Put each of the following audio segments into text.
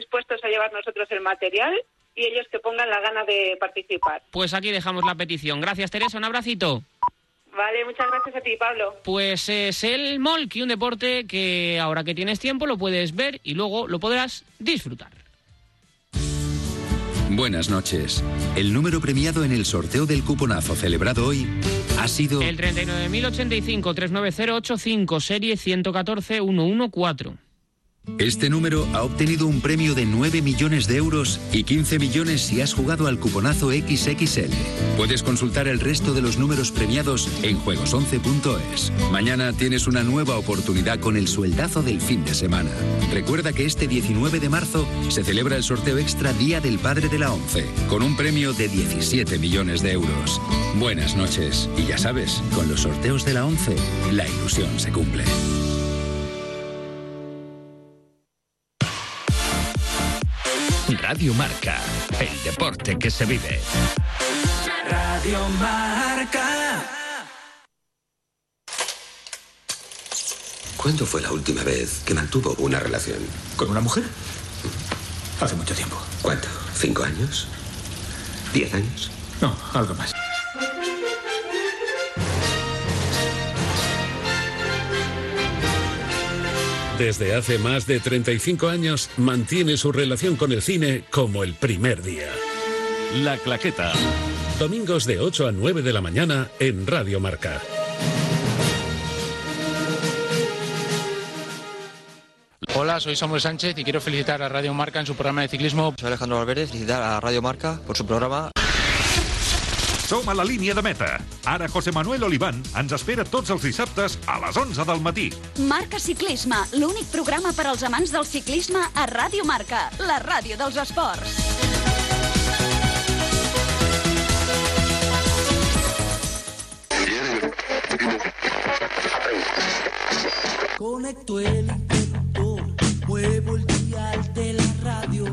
dispuestos a llevar nosotros el material y ellos que pongan la gana de participar. Pues aquí dejamos la petición. Gracias, Teresa. Un abracito. Vale, muchas gracias a ti, Pablo. Pues es el Molki, un deporte que ahora que tienes tiempo lo puedes ver y luego lo podrás disfrutar. Buenas noches. El número premiado en el sorteo del cuponazo celebrado hoy ha sido... El 39.085-39085, serie 114-114. Este número ha obtenido un premio de 9 millones de euros y 15 millones si has jugado al cuponazo XXL. Puedes consultar el resto de los números premiados en juegos11.es. Mañana tienes una nueva oportunidad con el sueldazo del fin de semana. Recuerda que este 19 de marzo se celebra el sorteo extra Día del Padre de la ONCE, con un premio de 17 millones de euros. Buenas noches. Y ya sabes, con los sorteos de la ONCE, la ilusión se cumple. Radio Marca, el deporte que se vive. Radio Marca. ¿Cuándo fue la última vez que mantuvo una relación? ¿Con una mujer? Hace mucho tiempo. ¿Cuánto? ¿Cinco años? ¿Diez años? No, algo más. Desde hace más de 35 años mantiene su relación con el cine como el primer día. La Claqueta. Domingos de 8 a 9 de la mañana en Radio Marca. Hola, soy Samuel Sánchez y quiero felicitar a Radio Marca en su programa de ciclismo. Soy Alejandro Valverde, felicitar a Radio Marca por su programa. Som a la línia de meta. Ara José Manuel Olivan ens espera tots els dissabtes a les 11 del matí. Marca Ciclisme, l'únic programa per als amants del ciclisme a Ràdio Marca, la ràdio dels esports. Conecto el interruptor, muevo el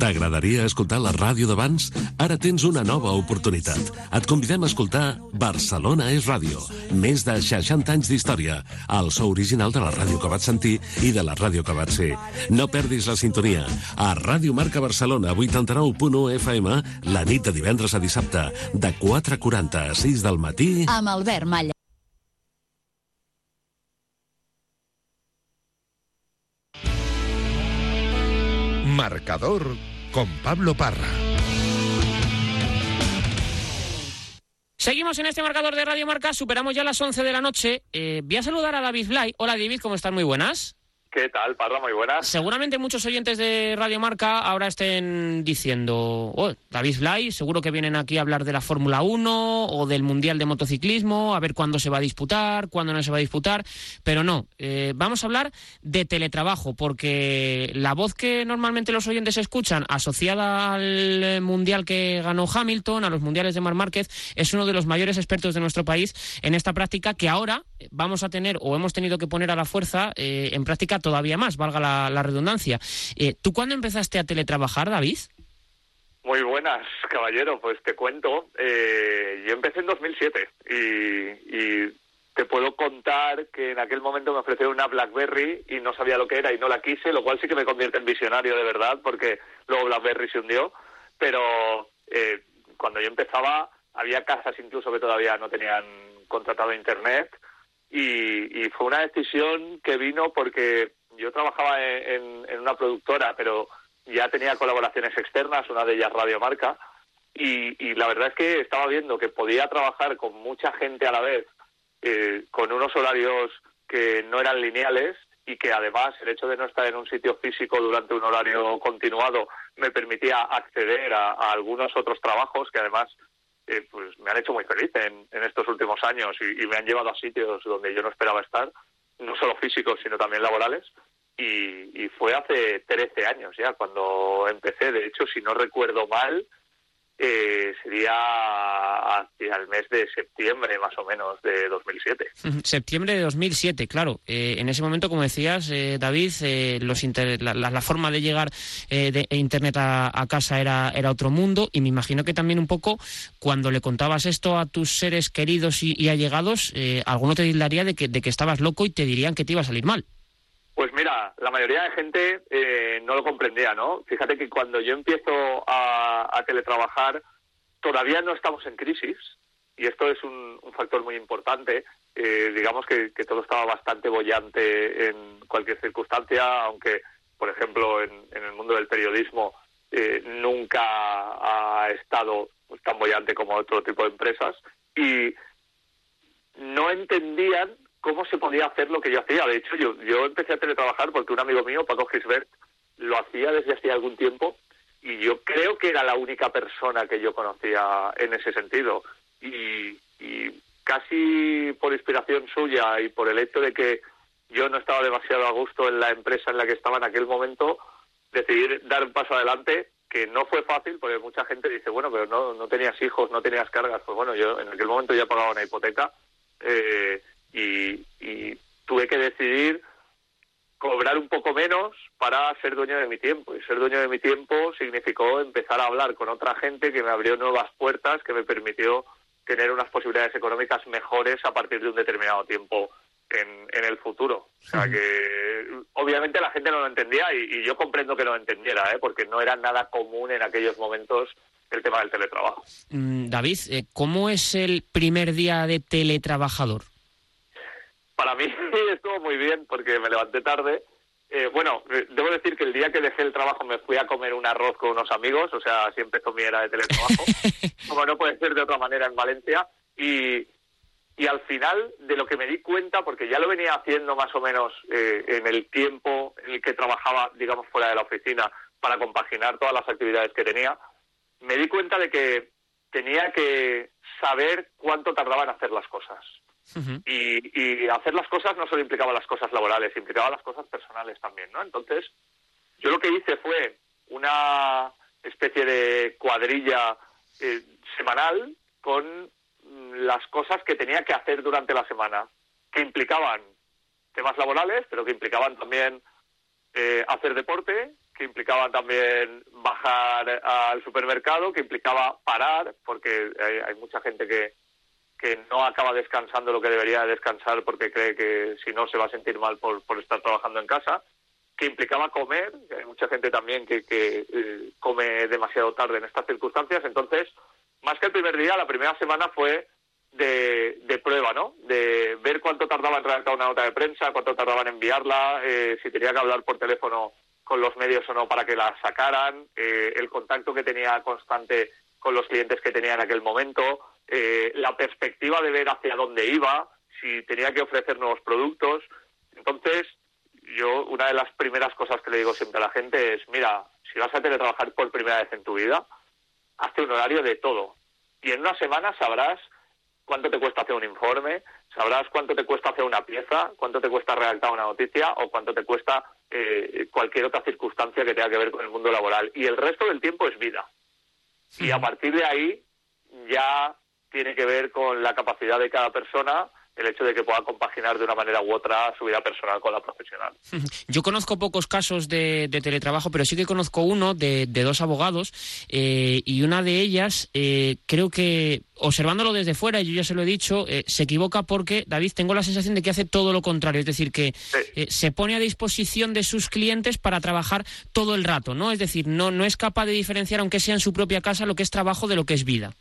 T'agradaria escoltar la ràdio d'abans? Ara tens una nova oportunitat. Et convidem a escoltar Barcelona és ràdio. Més de 60 anys d'història. El so original de la ràdio que vaig sentir i de la ràdio que vaig ser. No perdis la sintonia. A Ràdio Marca Barcelona, 89.1 FM, la nit de divendres a dissabte, de 4.40 a 6 del matí... Amb Albert Malla. Marcador con Pablo Parra. Seguimos en este marcador de Radio Marca, superamos ya las 11 de la noche. Eh, voy a saludar a David Blay. Hola David, ¿cómo están? Muy buenas. ¿Qué tal, Parra? Muy buenas. Seguramente muchos oyentes de Radio Marca ahora estén diciendo, oh, David Blay, seguro que vienen aquí a hablar de la Fórmula 1 o del Mundial de Motociclismo, a ver cuándo se va a disputar, cuándo no se va a disputar, pero no, eh, vamos a hablar de teletrabajo, porque la voz que normalmente los oyentes escuchan asociada al Mundial que ganó Hamilton, a los Mundiales de Mar Márquez, es uno de los mayores expertos de nuestro país en esta práctica que ahora vamos a tener o hemos tenido que poner a la fuerza eh, en práctica todavía más, valga la, la redundancia. Eh, ¿Tú cuándo empezaste a teletrabajar, David? Muy buenas, caballero. Pues te cuento. eh, yo empecé en 2007 y, y te puedo contar que en aquel momento me ofrecieron una BlackBerry y no sabía lo que era y no la quise, lo cual sí que me convierte en visionario de verdad, porque luego BlackBerry se hundió. Pero eh, cuando yo empezaba, había casas incluso que todavía no tenían contratado internet y, y fue una decisión que vino porque yo trabajaba en, una productora, pero ya tenía colaboraciones externas, una de ellas Radio Marca, y, y la verdad es que estaba viendo que podía trabajar con mucha gente a la vez, eh, con unos horarios que no eran lineales y que además el hecho de no estar en un sitio físico durante un horario continuado me permitía acceder a algunos otros trabajos que además eh, pues me han hecho muy feliz en, estos últimos años y, y me han llevado a sitios donde yo no esperaba estar, no solo físicos sino también laborales. Y, y fue hace 13 años ya cuando empecé. De hecho, si no recuerdo mal, eh, sería hacia el mes de septiembre más o menos de 2007. Septiembre de 2007, claro. Eh, en ese momento, como decías, eh, David, eh, los inter- la, la- forma de llegar eh, de Internet a, casa era, era otro mundo y me imagino que también un poco cuando le contabas esto a tus seres queridos y, y allegados, alguno te dilaría de que, de que estabas loco y te dirían que te iba a salir mal. Pues mira, la mayoría de gente eh, no lo comprendía, ¿no? Fíjate que cuando yo empiezo a, a teletrabajar, todavía no estamos en crisis, y esto es un, factor muy importante. Eh, digamos que, que, todo estaba bastante bollante en cualquier circunstancia, aunque, por ejemplo, en, en el mundo del periodismo eh, nunca ha estado tan bollante como otro tipo de empresas. Y no entendían cómo se podía hacer lo que yo hacía. De hecho, yo, yo empecé a teletrabajar porque un amigo mío, Paco Gisbert, lo hacía desde hacía algún tiempo y yo creo que era la única persona que yo conocía en ese sentido. Y, y casi por inspiración suya y por el hecho de que yo no estaba demasiado a gusto en la empresa en la que estaba en aquel momento, decidí dar un paso adelante que no fue fácil porque mucha gente dice, bueno, pero no, no tenías hijos, no tenías cargas. Pues bueno, yo en aquel momento ya pagaba una hipoteca eh, y, y tuve que decidir cobrar un poco menos para ser dueño de mi tiempo. Y ser dueño de mi tiempo significó empezar a hablar con otra gente que me abrió nuevas puertas, que me permitió tener unas posibilidades económicas mejores a partir de un determinado tiempo en, en el futuro. O sea que obviamente la gente no lo entendía y, y yo comprendo que no lo entendiera, ¿eh? porque no era nada común en aquellos momentos el tema del teletrabajo. Mm, David, eh, ¿cómo es el primer día de teletrabajador? Para mí estuvo muy bien porque me levanté tarde. Eh, bueno, eh, debo decir que el día que dejé el trabajo me fui a comer un arroz con unos amigos, o sea, así empezó mi era de teletrabajo, como no puede ser de otra manera en Valencia, y, y al final de lo que me di cuenta, porque ya lo venía haciendo más o menos eh, en el tiempo en el que trabajaba, digamos, fuera de la oficina, para compaginar todas las actividades que tenía, me di cuenta de que tenía que saber cuánto tardaba en hacer las cosas. Y, y, hacer las cosas no solo implicaba las cosas laborales, implicaba las cosas personales también, ¿no? Entonces, yo lo que hice fue una especie de cuadrilla eh, semanal con las cosas que tenía que hacer durante la semana, que implicaban temas laborales, pero que implicaban también eh, hacer deporte, que implicaban también bajar al supermercado, que implicaba parar, porque hay, hay mucha gente que, que no acaba descansando lo que debería descansar porque cree que si no se va a sentir mal por, estar trabajando en casa, que implicaba comer, hay mucha gente también que, que eh, come demasiado tarde en estas circunstancias, entonces, más que el primer día, la primera semana fue de, de prueba, ¿no? De ver cuánto tardaba en redactar una nota de prensa, cuánto tardaba en enviarla, eh, si tenía que hablar por teléfono con los medios o no para que la sacaran, eh, el contacto que tenía constante con los clientes que tenía en aquel momento, eh, la perspectiva de ver hacia dónde iba, si tenía que ofrecer nuevos productos. Entonces, yo una de las primeras cosas que le digo siempre a la gente es, mira, si vas a teletrabajar por primera vez en tu vida, hazte un horario de todo. Y en una semana sabrás cuánto te cuesta hacer un informe, sabrás cuánto te cuesta hacer una pieza, cuánto te cuesta redactar una noticia o cuánto te cuesta eh, cualquier otra circunstancia que tenga que ver con el mundo laboral. Y el resto del tiempo es vida. Y a partir de ahí ya tiene que ver con la capacidad de cada persona el hecho de que pueda compaginar de una manera u otra su vida personal con la profesional. Yo conozco pocos casos de, de teletrabajo, pero sí que conozco uno de, de dos abogados eh, y una de ellas eh, creo que observándolo desde fuera, yo ya se lo he dicho, eh, se equivoca porque, David, tengo la sensación de que hace todo lo contrario, es decir, que sí. eh, se pone a disposición de sus clientes para trabajar todo el rato, ¿no? Es decir, no, no es capaz de diferenciar, aunque sea en su propia casa, lo que es trabajo de lo que es vida.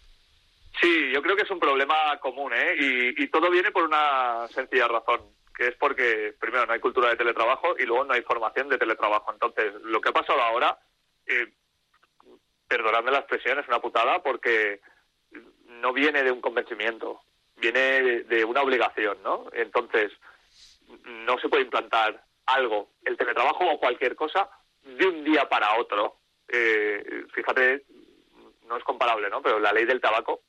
Sí, yo creo que es un problema común, ¿eh? Y, y, todo viene por una sencilla razón, que es porque, primero, no hay cultura de teletrabajo y luego no hay formación de teletrabajo. Entonces, lo que ha pasado ahora, eh, perdonadme la expresión, es una putada porque no viene de un convencimiento, viene de, una obligación, ¿no? Entonces, no se puede implantar algo, el teletrabajo o cualquier cosa, de un día para otro. Eh, fíjate, no es comparable, ¿no? Pero la ley del tabaco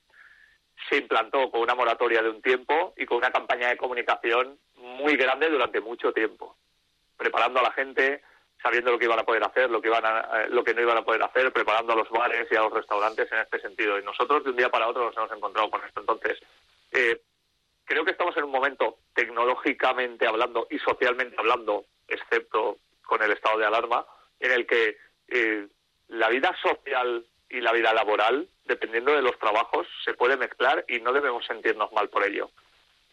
se implantó con una moratoria de un tiempo y con una campaña de comunicación muy grande durante mucho tiempo, preparando a la gente, sabiendo lo que iban a poder hacer, lo que iban a, eh, lo que no iban a poder hacer, preparando a los bares y a los restaurantes en este sentido. Y nosotros de un día para otro nos hemos encontrado con esto. Entonces, eh, creo que estamos en un momento tecnológicamente hablando y socialmente hablando, excepto con el estado de alarma, en el que eh, la vida social y la vida laboral, dependiendo de los trabajos, se puede mezclar y no debemos sentirnos mal por ello.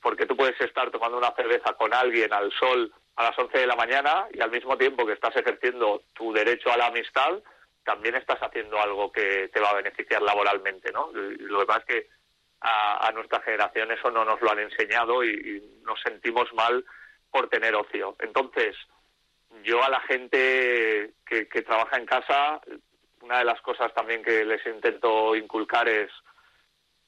Porque tú puedes estar tomando una cerveza con alguien al sol a las 11 de la mañana y al mismo tiempo que estás ejerciendo tu derecho a la amistad, también estás haciendo algo que te va a beneficiar laboralmente, ¿no? Lo que pasa es que a, nuestra generación eso no nos lo han enseñado y, nos sentimos mal por tener ocio. Entonces, yo a la gente que, que trabaja en casa, una de las cosas también que les intento inculcar es,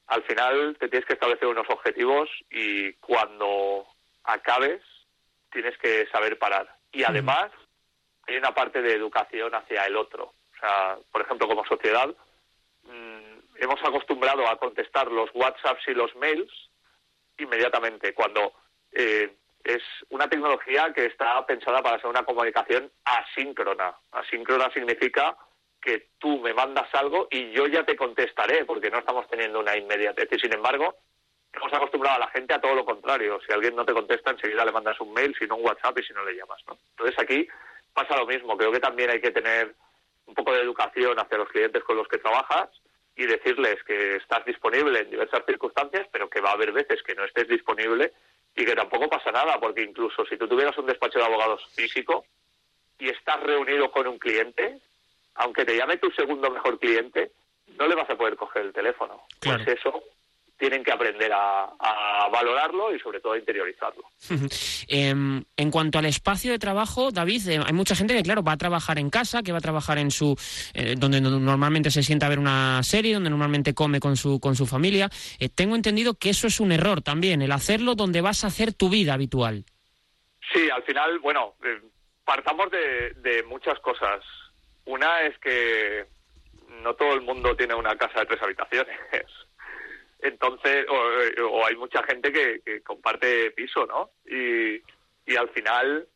al final te tienes que establecer unos objetivos y cuando acabes tienes que saber parar. Y además hay una parte de educación hacia el otro. O sea, por ejemplo, como sociedad, mm, hemos acostumbrado a contestar los WhatsApps y los mails inmediatamente, cuando eh, es una tecnología que está pensada para ser una comunicación asíncrona. Asíncrona significa que tú me mandas algo y yo ya te contestaré, porque no estamos teniendo una inmediatez. Y sin embargo, hemos acostumbrado a la gente a todo lo contrario. Si alguien no te contesta, enseguida le mandas un mail, si no un WhatsApp y si no le llamas. ¿no? Entonces aquí pasa lo mismo. Creo que también hay que tener un poco de educación hacia los clientes con los que trabajas y decirles que estás disponible en diversas circunstancias, pero que va a haber veces que no estés disponible y que tampoco pasa nada, porque incluso si tú tuvieras un despacho de abogados físico y estás reunido con un cliente, aunque te llame tu segundo mejor cliente, no le vas a poder coger el teléfono. Pues eso tienen que aprender a, valorarlo y sobre todo a interiorizarlo. Em, en cuanto al espacio de trabajo, David, eh, hay mucha gente que, claro, va a trabajar en casa, que va a trabajar en su, eh, donde normalmente se sienta a ver una serie, donde normalmente come con su, con su familia. Eh, tengo entendido que eso es un error también, el hacerlo donde vas a hacer tu vida habitual. Sí, al final, bueno, partamos de, de muchas cosas. Una es que no todo el mundo tiene una casa de tres habitaciones. Entonces, o, hay mucha gente que, comparte piso, ¿no? Y, y al final,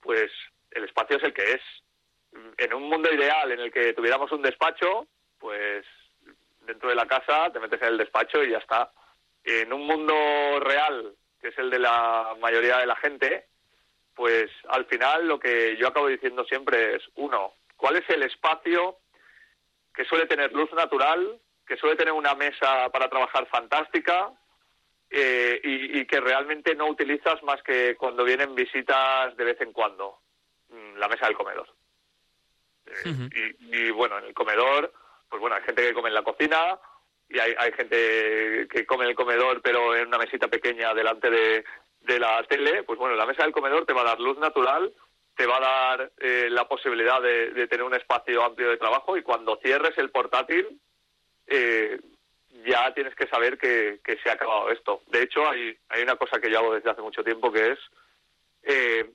pues el espacio es el que es. En un mundo ideal en el que tuviéramos un despacho, pues dentro de la casa te metes en el despacho y ya está. En un mundo real, que es el de la mayoría de la gente, pues al final lo que yo acabo diciendo siempre es, uno, ¿cuál es el espacio que suele tener luz natural, que suele tener una mesa para trabajar fantástica eh, y, que realmente no utilizas más que cuando vienen visitas de vez en cuando, mm, la mesa del comedor. Eh, y, bueno, en el comedor, pues bueno, hay gente que come en la cocina y hay, hay gente que come en el comedor pero en una mesita pequeña delante de, de la tele, pues bueno, la mesa del comedor te va a dar luz natural, te va a dar eh, la posibilidad de, tener un espacio amplio de trabajo y cuando cierres el portátil eh, ya tienes que saber que, se ha acabado esto. De hecho, hay, una cosa que yo hago desde hace mucho tiempo que es eh,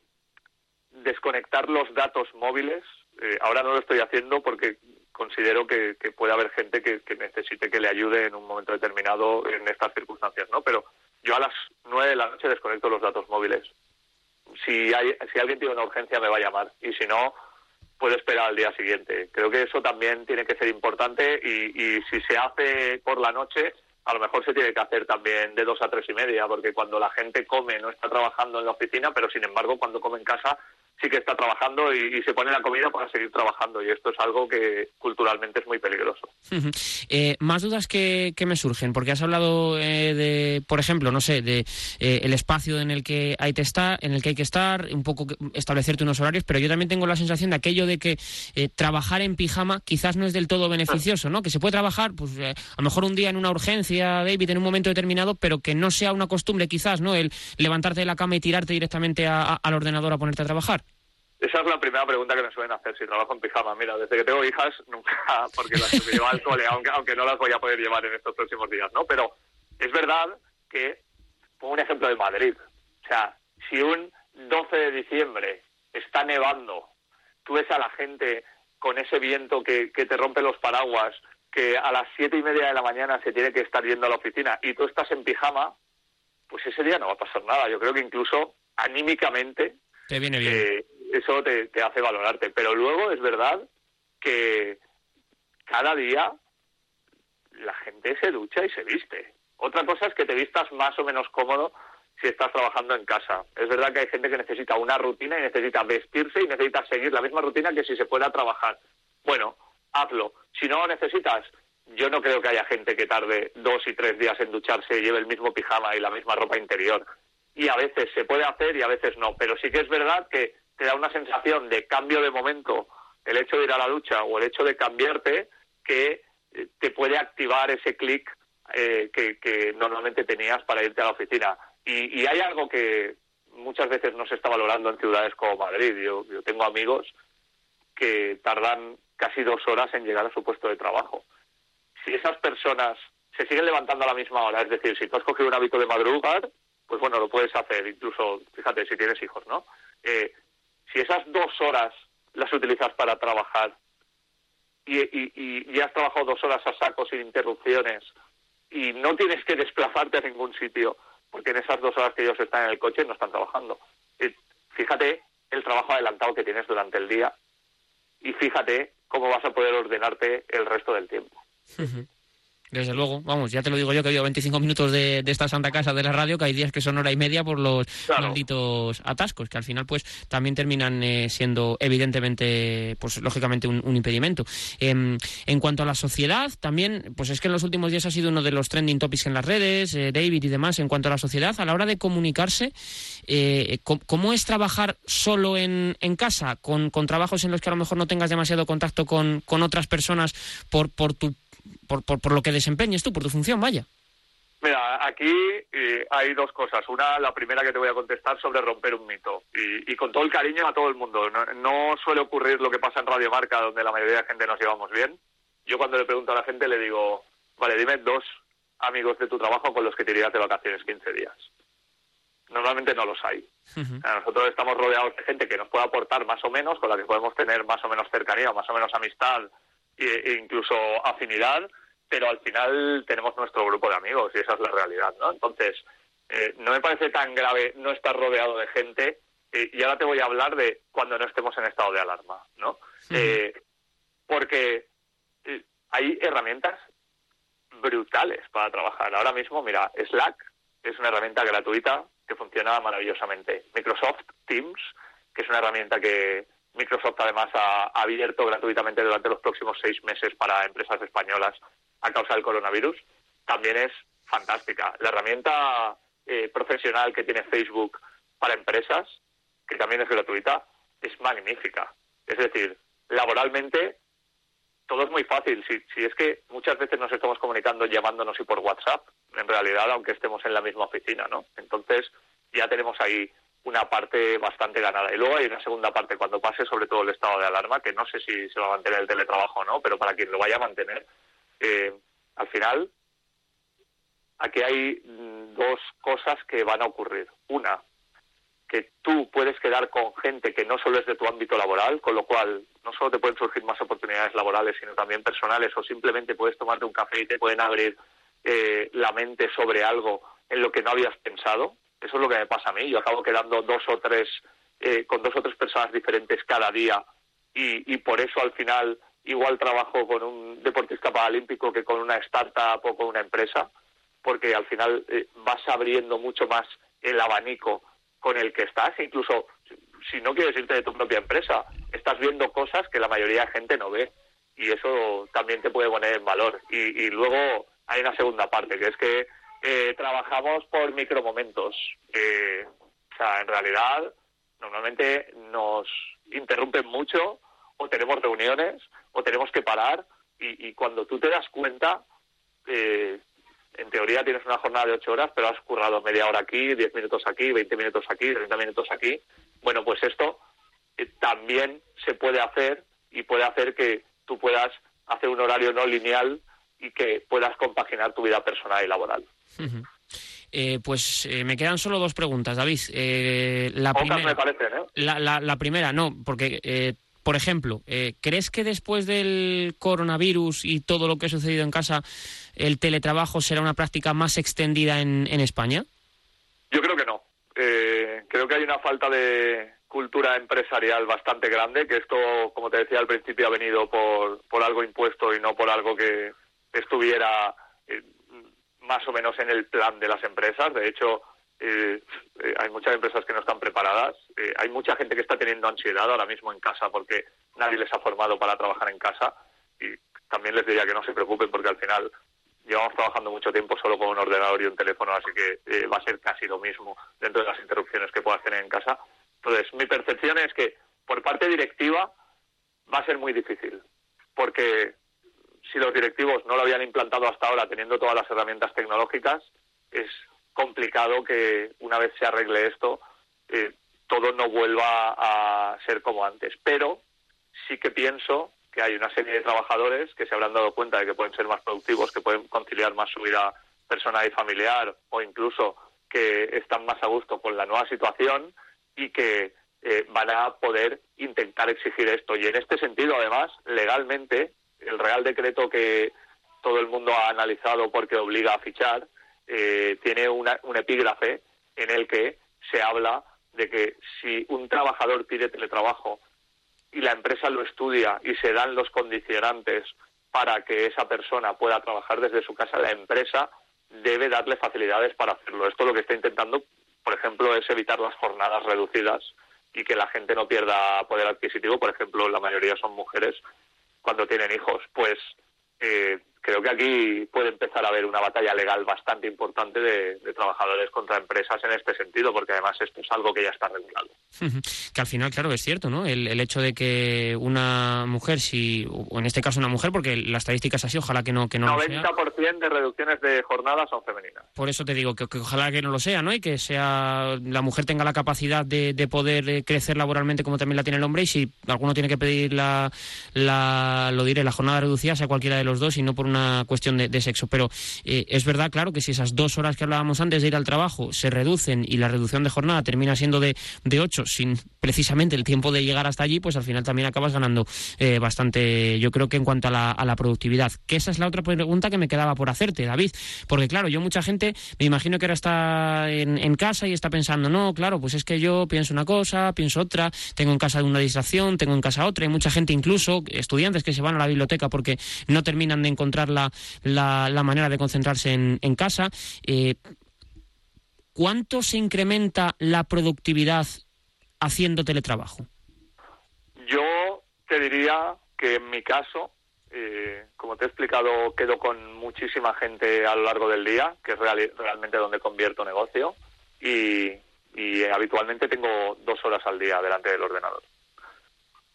desconectar los datos móviles. Eh, ahora no lo estoy haciendo porque considero que, puede haber gente que, necesite que le ayude en un momento determinado en estas circunstancias, ¿no? Pero yo a las nueve de la noche desconecto los datos si alguien tiene una urgencia me va a llamar y si no, puede esperar al día siguiente. Creo que eso también tiene que ser importante y, si se hace por la noche, a lo mejor se tiene que hacer también de dos a tres y media, porque cuando la gente come no está trabajando en la oficina, pero sin embargo cuando come en casa sí que está trabajando y, se pone la comida para seguir trabajando y esto es algo que culturalmente es muy peligroso. Eh, más dudas que, me surgen, porque has hablado eh, de, por ejemplo, no sé, de eh, el espacio en el que hay que estar, en el que hay que estar, un poco establecerte unos horarios, pero yo también tengo la sensación de aquello de que trabajar en pijama quizás no es del todo beneficioso, ¿no? Que se puede trabajar, pues a lo mejor un día en una urgencia, David, en un momento determinado, pero que no sea una costumbre quizás, ¿no? El levantarte de la cama y tirarte directamente al ordenador a ponerte a trabajar. Esa es la primera pregunta que me suelen hacer si trabajo en pijama. Mira, desde que tengo hijas, nunca, porque las llevo al cole, aunque, aunque no las voy a poder llevar en estos próximos días, ¿no? Pero es verdad que, pongo un ejemplo de Madrid. O sea, si un 12 de diciembre está nevando, tú ves a la gente con ese viento que, que te rompe los paraguas, que a las siete y media de la mañana se tiene que estar yendo a la oficina y tú estás en pijama, pues ese día no va a pasar nada. Yo creo que incluso anímicamente te viene bien. Eh, eso te, hace valorarte. Pero luego es verdad que cada día la gente se ducha y se viste. Otra cosa es que te vistas más o menos cómodo si estás trabajando en casa. Es verdad que hay gente que necesita una rutina y necesita vestirse y necesita seguir la misma rutina que si se fuera a trabajar. Bueno, hazlo. Si no lo necesitas, yo no creo que haya gente que tarde dos y tres días en ducharse y lleve el mismo pijama y la misma ropa interior y a veces se puede hacer y a veces no. Pero sí que es verdad que te da una sensación de cambio de momento el hecho de ir a la ducha o el hecho de cambiarte que eh, te puede activar ese clic eh, que, normalmente tenías para irte a la oficina. Y, hay algo que muchas veces no se está valorando en ciudades como Madrid. Yo, yo tengo amigos que tardan casi dos horas en llegar a su puesto de trabajo. Si esas personas se siguen levantando a la misma hora, es decir, si tú has cogido un hábito de madrugar, pues bueno, lo puedes hacer, incluso, fíjate, si tienes hijos, ¿no? Eh, si esas dos horas las utilizas para trabajar y, y, has trabajado dos horas a saco sin interrupciones y no tienes que desplazarte a ningún sitio, porque en esas dos horas que ellos están en el coche no están trabajando. fíjate el trabajo adelantado que tienes durante el día y fíjate cómo vas a poder ordenarte el resto del tiempo. Desde luego, vamos, ya te lo digo yo que oído 25 minutos de, esta santa casa de la radio, que hay días que son hora y media por los malditos atascos, que al final pues también terminan eh, siendo evidentemente, pues lógicamente un, impedimento. Em, en cuanto a la sociedad, también, pues es que en los últimos días ha sido uno de los trending topics en las redes, eh, David y demás, en cuanto a la sociedad, a la hora de comunicarse, eh, ¿cómo es trabajar solo en, en casa, con, con, trabajos en los que a lo mejor no tengas demasiado contacto con, con otras personas por, por tu por, por, lo que desempeñes tú, por tu función, vaya. Mira, aquí eh, hay dos cosas. Una, la primera que te voy a contestar sobre romper un mito. Y, con todo el cariño a todo el mundo. No, suele ocurrir lo que pasa en Radio Marca, donde la mayoría de la gente nos llevamos bien. Yo cuando le pregunto a la gente le digo, vale, dime dos amigos de tu trabajo con los que te irías de vacaciones 15 días. Normalmente no los hay. Nosotros estamos rodeados de gente que nos puede aportar más o menos, con la que podemos tener más o menos cercanía, más o menos amistad e incluso afinidad, pero al final tenemos nuestro grupo de amigos y esa es la realidad, ¿no? Entonces, eh, no me parece tan grave no estar rodeado de gente eh, y ahora te voy a hablar de cuando no estemos en estado de alarma, ¿no? Eh, porque hay herramientas brutales para trabajar. Ahora mismo, mira, Slack es una herramienta gratuita que funciona maravillosamente. Microsoft Teams, que es una herramienta que Microsoft además ha, abierto gratuitamente durante los próximos seis meses para empresas españolas a causa del coronavirus, también es fantástica. La herramienta eh, profesional que tiene Facebook para empresas, que también es gratuita, es magnífica. Es decir, laboralmente todo es muy fácil. Si, si es que muchas veces nos estamos comunicando llamándonos y por WhatsApp, en realidad, aunque estemos en la misma oficina, ¿no? Entonces ya tenemos ahí una parte bastante ganada. Y luego hay una segunda parte, cuando pase sobre todo el estado de alarma, que no sé si se va a mantener el teletrabajo o no, pero para quien lo vaya a mantener, eh, al final, aquí hay mm, dos cosas que van a ocurrir. Una, que tú puedes quedar con gente que no solo es de tu ámbito laboral, con lo cual no solo te pueden surgir más oportunidades laborales, sino también personales, o simplemente puedes tomarte un café y te pueden abrir eh, la mente sobre algo en lo que no habías pensado. Eso es lo que me pasa a mí. Yo acabo quedando dos o tres, eh, con dos o tres personas diferentes cada día y, por eso al final igual trabajo con un deportista paralímpico que con una startup o con una empresa, porque al final eh, vas abriendo mucho más el abanico con el que estás, incluso si no quieres irte de tu propia empresa, estás viendo cosas que la mayoría de gente no ve y eso también te puede poner en valor. y luego hay una segunda parte, que es que eh, trabajamos por micromomentos. Eh, o sea, en realidad, normalmente nos interrumpen mucho o tenemos reuniones o tenemos que parar y, cuando tú te das cuenta, eh, en teoría tienes una jornada de ocho horas, pero has currado media hora aquí, diez minutos aquí, veinte minutos aquí, treinta minutos aquí. Bueno, pues esto eh, también se puede hacer y puede hacer que tú puedas hacer un horario no lineal y que puedas compaginar tu vida personal y laboral. Eh, pues eh, me quedan solo dos preguntas, David. Eh, la, primera, la, primera, no, porque, por ejemplo, ¿crees que después del coronavirus y todo lo que ha sucedido en casa, el teletrabajo será una práctica más extendida en, en España? Yo creo que no. creo que hay una falta de cultura empresarial bastante grande, que esto, como te decía al principio, ha venido por, por algo impuesto y no por algo que estuviera más o menos en el plan de las empresas. De hecho, eh, eh, hay muchas empresas que no están preparadas. Eh, hay mucha gente que está teniendo ansiedad ahora mismo en casa porque nadie les ha formado para trabajar en casa. Y también les diría que no se preocupen porque al final llevamos trabajando mucho tiempo solo con un ordenador y un teléfono, así que eh, va a ser casi lo mismo dentro de las interrupciones que puedas tener en casa. Entonces, mi percepción es que por parte directiva va a ser muy difícil, porque si los directivos no lo habían implantado hasta ahora teniendo todas las herramientas tecnológicas, es complicado que una vez se arregle esto, eh, todo no vuelva a ser como antes. Pero sí que pienso que hay una serie de trabajadores que se habrán dado cuenta de que pueden ser más productivos, que pueden conciliar más su vida personal y familiar o incluso que están más a gusto con la nueva situación y que eh, van a poder intentar exigir esto. Y en este sentido, además, legalmente, el Real Decreto que todo el mundo ha analizado porque obliga a fichar, eh, tiene una, un epígrafe en el que se habla de que si un trabajador pide teletrabajo y la empresa lo estudia y se dan los condicionantes para que esa persona pueda trabajar desde su casa, la empresa debe darle facilidades para hacerlo. Esto lo que está intentando, por ejemplo, es evitar las jornadas reducidas y que la gente no pierda poder adquisitivo. Por ejemplo, la mayoría son mujeres cuando tienen hijos. Pues eh, creo que aquí puede empezar a haber una batalla legal bastante importante de, trabajadores contra empresas en este sentido, porque además esto es algo que ya está regulado. que al final, claro, es cierto, ¿no? El, hecho de que una mujer, si, o en este caso una mujer, porque la estadística es así, ojalá que no, que no 90% de reducciones de jornadas son femeninas. Por eso te digo que, ojalá que no lo sea, ¿no? Y que sea la mujer tenga la capacidad de, poder eh, crecer laboralmente como también la tiene el hombre, y si alguno tiene que pedir la, la lo diré, la jornada reducida, sea cualquiera de los dos, y no por una cuestión de, sexo. Pero eh, es verdad, claro, que si esas dos horas que hablábamos antes de ir al trabajo se reducen y la reducción de jornada termina siendo de, de ocho, sin precisamente el tiempo de llegar hasta allí, pues al final también acabas ganando eh, bastante, yo creo que en cuanto a la, a la productividad. Que esa es la otra pregunta que me quedaba por hacerte, David. Porque claro, yo mucha gente, me imagino que ahora está en, casa y está pensando, no, claro, pues es que yo pienso una cosa, pienso otra, tengo en casa una distracción, tengo en casa otra. Hay mucha gente incluso, estudiantes que se van a la biblioteca porque no terminan de encontrar la, la, manera de concentrarse en, en casa. Eh, ¿Cuánto se incrementa la productividad haciendo teletrabajo? Yo te diría que en mi caso, eh, como te he explicado, quedo con muchísima gente a lo largo del día, que es realmente donde convierto negocio, y, habitualmente tengo dos horas al día delante del ordenador.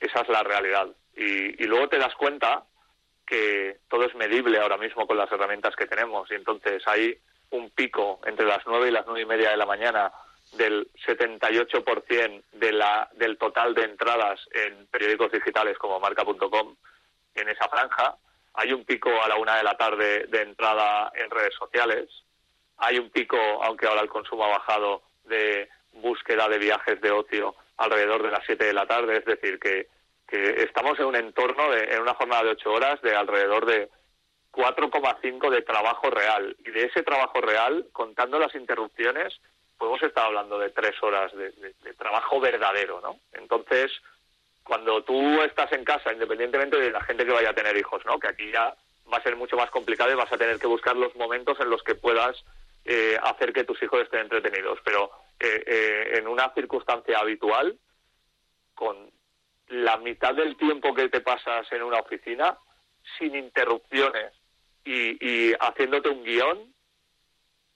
Esa es la realidad. Y, luego te das cuenta que medible ahora mismo con las herramientas que tenemos y entonces hay un pico entre las nueve y las nueve y media de la mañana del 78% de la, del total de entradas en periódicos digitales como marca.com en esa franja. Hay un pico a la una de la tarde de entrada en redes sociales. Hay un pico, aunque ahora el consumo ha bajado, de búsqueda de viajes de ocio alrededor de las siete de la tarde. Es decir, que que estamos en un entorno, de, en una jornada de ocho horas, de alrededor de 4,5 de trabajo real. Y de ese trabajo real, contando las interrupciones, podemos estar hablando de tres horas de, trabajo verdadero, ¿no? Entonces, cuando tú estás en casa, independientemente de la gente que vaya a tener hijos, ¿no? Que aquí ya va a ser mucho más complicado y vas a tener que buscar los momentos en los que puedas eh, hacer que tus hijos estén entretenidos. Pero eh, eh, en una circunstancia habitual, con la mitad del tiempo que te pasas en una oficina sin interrupciones y, haciéndote un guion,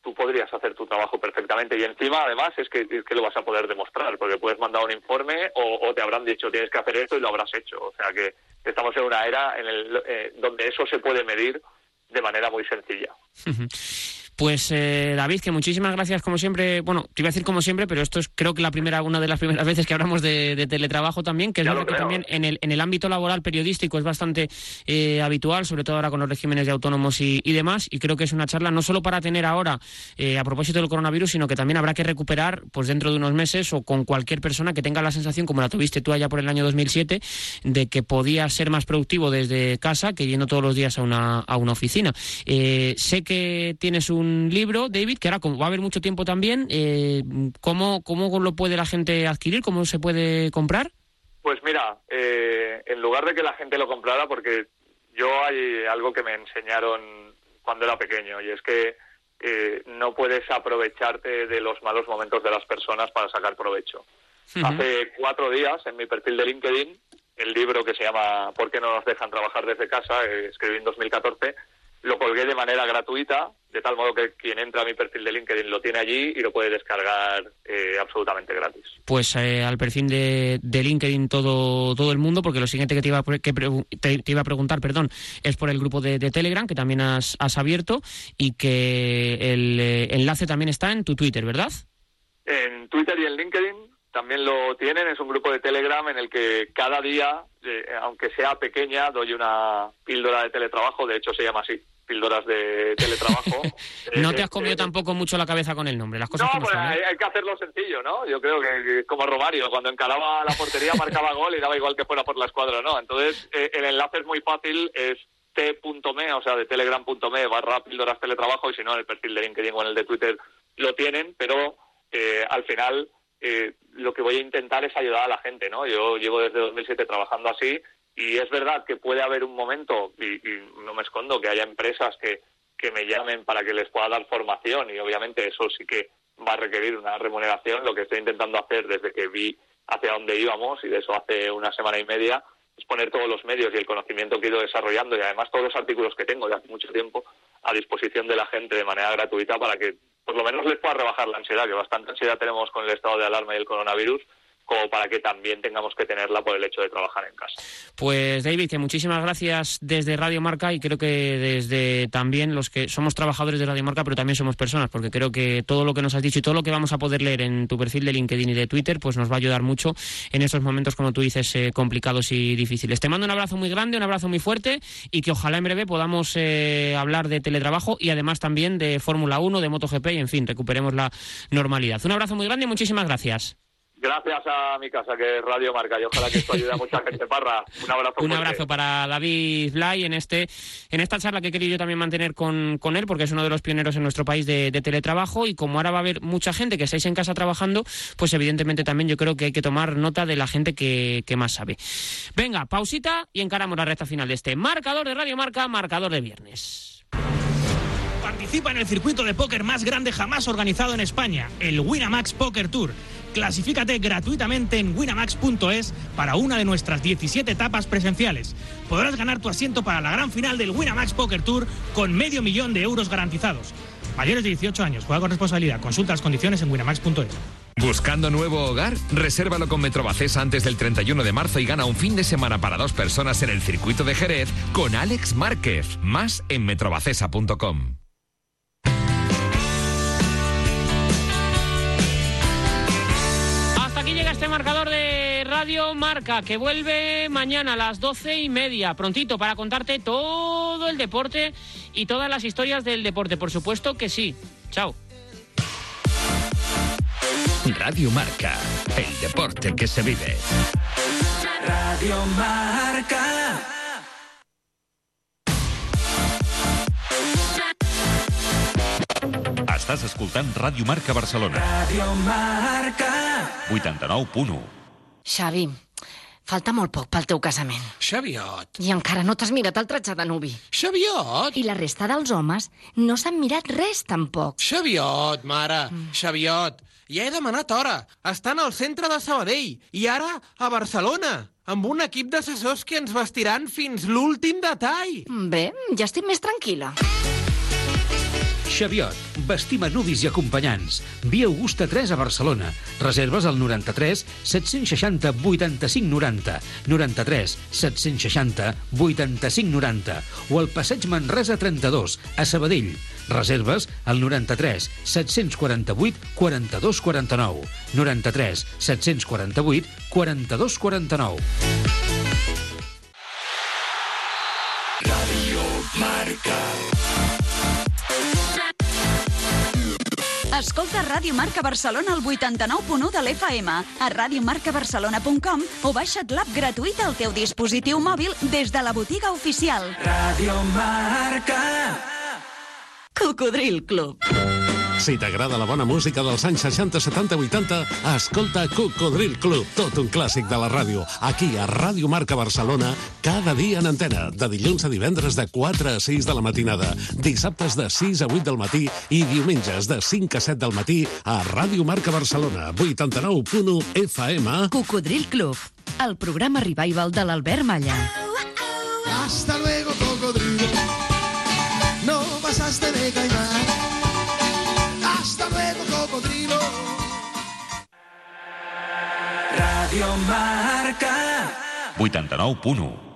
tú podrías hacer tu trabajo perfectamente. Y encima, además, es que, lo vas a poder demostrar, porque puedes mandar un informe o, te habrán dicho tienes que hacer esto y lo habrás hecho. O sea que estamos en una era en el, eh, donde eso se puede medir de manera muy sencilla. Pues eh, David, que muchísimas gracias como siempre. Bueno, te iba a decir como siempre, pero esto es creo que la primera, una de las primeras veces que hablamos de, teletrabajo también, que es verdad que también en el, en el ámbito laboral periodístico es bastante eh, habitual, sobre todo ahora con los regímenes de autónomos y, demás. Y creo que es una charla no solo para tener ahora eh, a propósito del coronavirus, sino que también habrá que recuperar pues dentro de unos meses o con cualquier persona que tenga la sensación, como la tuviste tú allá por el año 2007, de que podía ser más productivo desde casa que yendo todos los días a una, a una oficina. sé que tienes un libro, David, que ahora como va a haber mucho tiempo también, eh, ¿cómo, ¿cómo lo puede la gente adquirir? ¿Cómo se puede comprar? Pues mira, eh, en lugar de que la gente lo comprara, porque yo hay algo que me enseñaron cuando era pequeño, y es que eh, no puedes aprovecharte de los malos momentos de las personas para sacar provecho. Hace cuatro días, en mi perfil de LinkedIn, el libro que se llama ¿Por qué no nos dejan trabajar desde casa? escribí en 2014, lo colgué de manera gratuita, de tal modo que quien entra a mi perfil de LinkedIn lo tiene allí y lo puede descargar eh, absolutamente gratis. Pues eh, al perfil de, de, LinkedIn todo, todo el mundo, porque lo siguiente que te iba a, que te, te iba a preguntar perdón, es por el grupo de, de Telegram, que también has, has, abierto, y que el eh, enlace también está en tu Twitter, ¿verdad? En Twitter y en LinkedIn también lo tienen, es un grupo de Telegram en el que cada día, eh, aunque sea pequeña, doy una píldora de teletrabajo, de hecho se llama así, píldoras de teletrabajo. no te has comido eh, tampoco mucho la cabeza con el nombre, las cosas No, pues son, hay, ¿eh? hay, que hacerlo sencillo, ¿no? Yo creo que, como Romario, cuando encalaba la portería marcaba gol y daba igual que fuera por la escuadra, ¿no? Entonces, eh, el enlace es muy fácil, es t.me, o sea, de telegram.me barra píldoras teletrabajo, y si no, en el perfil de LinkedIn o en el de Twitter lo tienen, pero eh, al final eh, lo que voy a intentar es ayudar a la gente, ¿no? Yo llevo desde 2007 trabajando así y es verdad que puede haber un momento, y, y no me escondo, que haya empresas que, que me llamen para que les pueda dar formación y obviamente eso sí que va a requerir una remuneración. Lo que estoy intentando hacer desde que vi hacia dónde íbamos y de eso hace una semana y media es poner todos los medios y el conocimiento que he ido desarrollando y además todos los artículos que tengo de hace mucho tiempo a disposición de la gente de manera gratuita para que por lo menos les pueda rebajar la ansiedad, que bastante ansiedad tenemos con el estado de alarma y el coronavirus, como para que también tengamos que tenerla por el hecho de trabajar en casa. Pues David, que muchísimas gracias desde Radio Marca y creo que desde también los que somos trabajadores de Radio Marca, pero también somos personas, porque creo que todo lo que nos has dicho y todo lo que vamos a poder leer en tu perfil de LinkedIn y de Twitter, pues nos va a ayudar mucho en estos momentos, como tú dices, eh, complicados y difíciles. Te mando un abrazo muy grande, un abrazo muy fuerte y que ojalá en breve podamos eh, hablar de teletrabajo y además también de Fórmula 1, de MotoGP y en fin, recuperemos la normalidad. Un abrazo muy grande y muchísimas gracias. Gracias a mi casa, que es Radio Marca, y ojalá que esto ayude a mucha gente. Parra, un abrazo. Un fuerte. abrazo para David Blay en este en esta charla que he querido yo también mantener con, con él, porque es uno de los pioneros en nuestro país de, de, teletrabajo, y como ahora va a haber mucha gente que estáis en casa trabajando, pues evidentemente también yo creo que hay que tomar nota de la gente que, que más sabe. Venga, pausita y encaramos la recta final de este marcador de Radio Marca, marcador de viernes. Participa en el circuito de póker más grande jamás organizado en España, el Winamax Poker Tour. Clasifícate gratuitamente en winamax.es para una de nuestras 17 etapas presenciales. Podrás ganar tu asiento para la gran final del Winamax Poker Tour con medio millón de euros garantizados. Mayores de 18 años, juega con responsabilidad. Consulta las condiciones en winamax.es. ¿Buscando nuevo hogar? Resérvalo con Metrobacesa antes del 31 de marzo y gana un fin de semana para dos personas en el circuito de Jerez con Alex Márquez. Más en metrobacesa.com. este marcador de Radio Marca que vuelve mañana a las doce y media, prontito, para contarte todo el deporte y todas las historias del deporte. Por supuesto que sí. Chao. Radio Marca, el deporte que se vive. Radio Marca. Estàs escoltant Ràdio Marca Barcelona. Radio Marca. 89.1. Xavi, falta molt poc pel teu casament. Xaviot. I encara no t'has mirat el tratge de nuvi. Xaviot. I la resta dels homes no s'han mirat res tampoc. Xaviot, mare. Mm. Xaviot. Ja he demanat hora. Estan al centre de Sabadell. I ara a Barcelona amb un equip d'assessors que ens vestiran fins l'últim detall. Bé, ja estic més tranquil·la. Xaviot, a nuvis i acompanyants. Via Augusta 3 a Barcelona. Reserves al 93 760 85 90, 93 760 85 90 o al Passeig Manresa 32 a Sabadell. Reserves al 93 748 42 49, 93 748 42 49. Radio Marca. Escolta Ràdio Marca Barcelona al 89.1 de l'FM, a radiomarcabarcelona.com o baixa't l'app gratuïta al teu dispositiu mòbil des de la botiga oficial. Radio Marca. Cocodril Club. Si t'agrada la bona música dels anys 60, 70, 80, escolta Cocodril Club, tot un clàssic de la ràdio. Aquí, a Ràdio Marca Barcelona, cada dia en antena, de dilluns a divendres de 4 a 6 de la matinada, dissabtes de 6 a 8 del matí i diumenges de 5 a 7 del matí a Ràdio Marca Barcelona, 89.1 FM. Cocodril Club, el programa revival de l'Albert Malla. Hasta luego, Radio Marca. 89.1